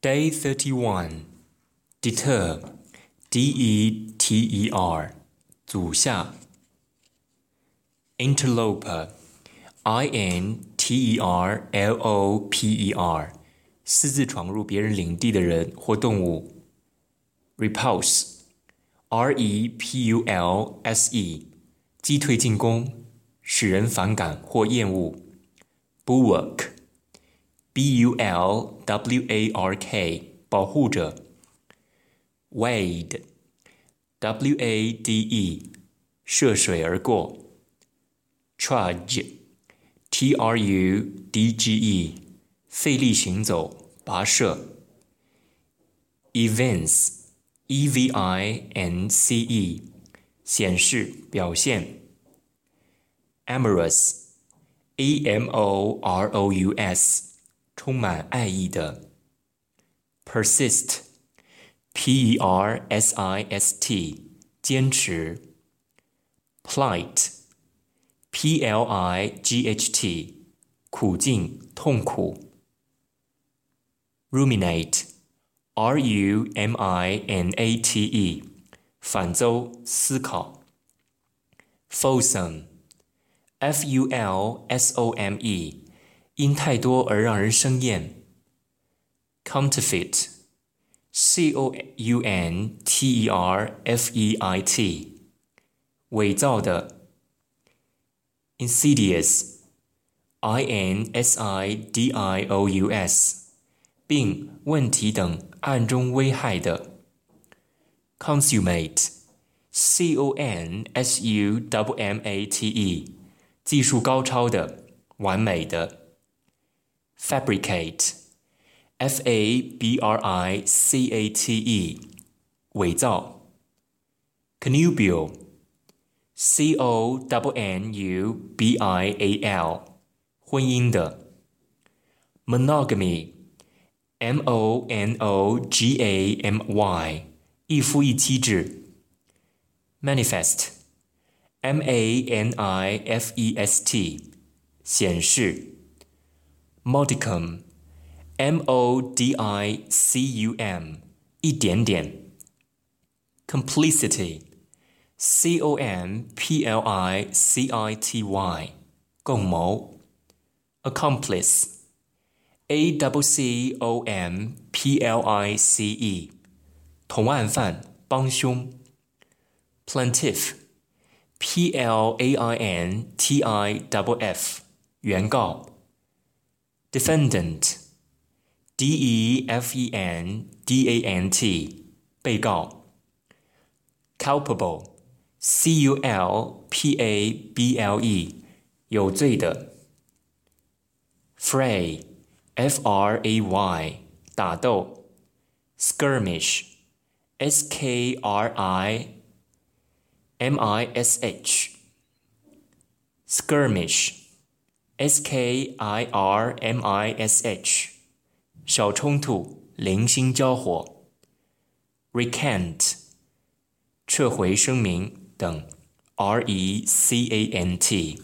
Day 31. Deter. D E T E R. 阻下。Interloper. I N T E R L O P E R. 私自闯入别人领地的人或动物。Repulse. R E P U L S E. 击退进攻，使人反感或厌恶。Bulwark. B U L W A R K，保护者。Wade，W A D E，涉水而过。Trudge，T R U D G E，费力行走，跋涉。Events，E V I N C E 显示、表现。Amorous，A M O R O U S。充满爱意的，persist，p e r s i s t，坚持，plight，p l i g h t，苦境、痛苦，ruminate，r u m i n a t e，反周、思考，fulsome，f u l s o m e。 因太多而让人生厌。Counterfeit，c o u n t e r f e i t，伪造的。Insidious，i n s i d i o u s，病、问题等暗中危害的。Consummate，c o n s u w m a t e，技术高超的、完美的。fabricate, f a b r i c a t e，伪造。connubile, c o w n u b i a l，婚姻的。monogamy, m o n o g a m y，一夫一妻制。manifest, m a n i f e s t，显示。 modicum, m o d i c u m，一点点。complicity, c o m p l i c i t y，共谋。accomplice, a w c o m p l i c e，同案犯、帮凶。plaintiff, p l a i n t i w f，原告。 defendant, d e f e n d a n t，被告。culpable, c u l p a b l e，有罪的。fray, f r a y，打斗。skirmish, s k r i m i s h, skirmish。 S K I R M I S H，小冲突、零星交火。Recant，撤回声明等。R E C A N T。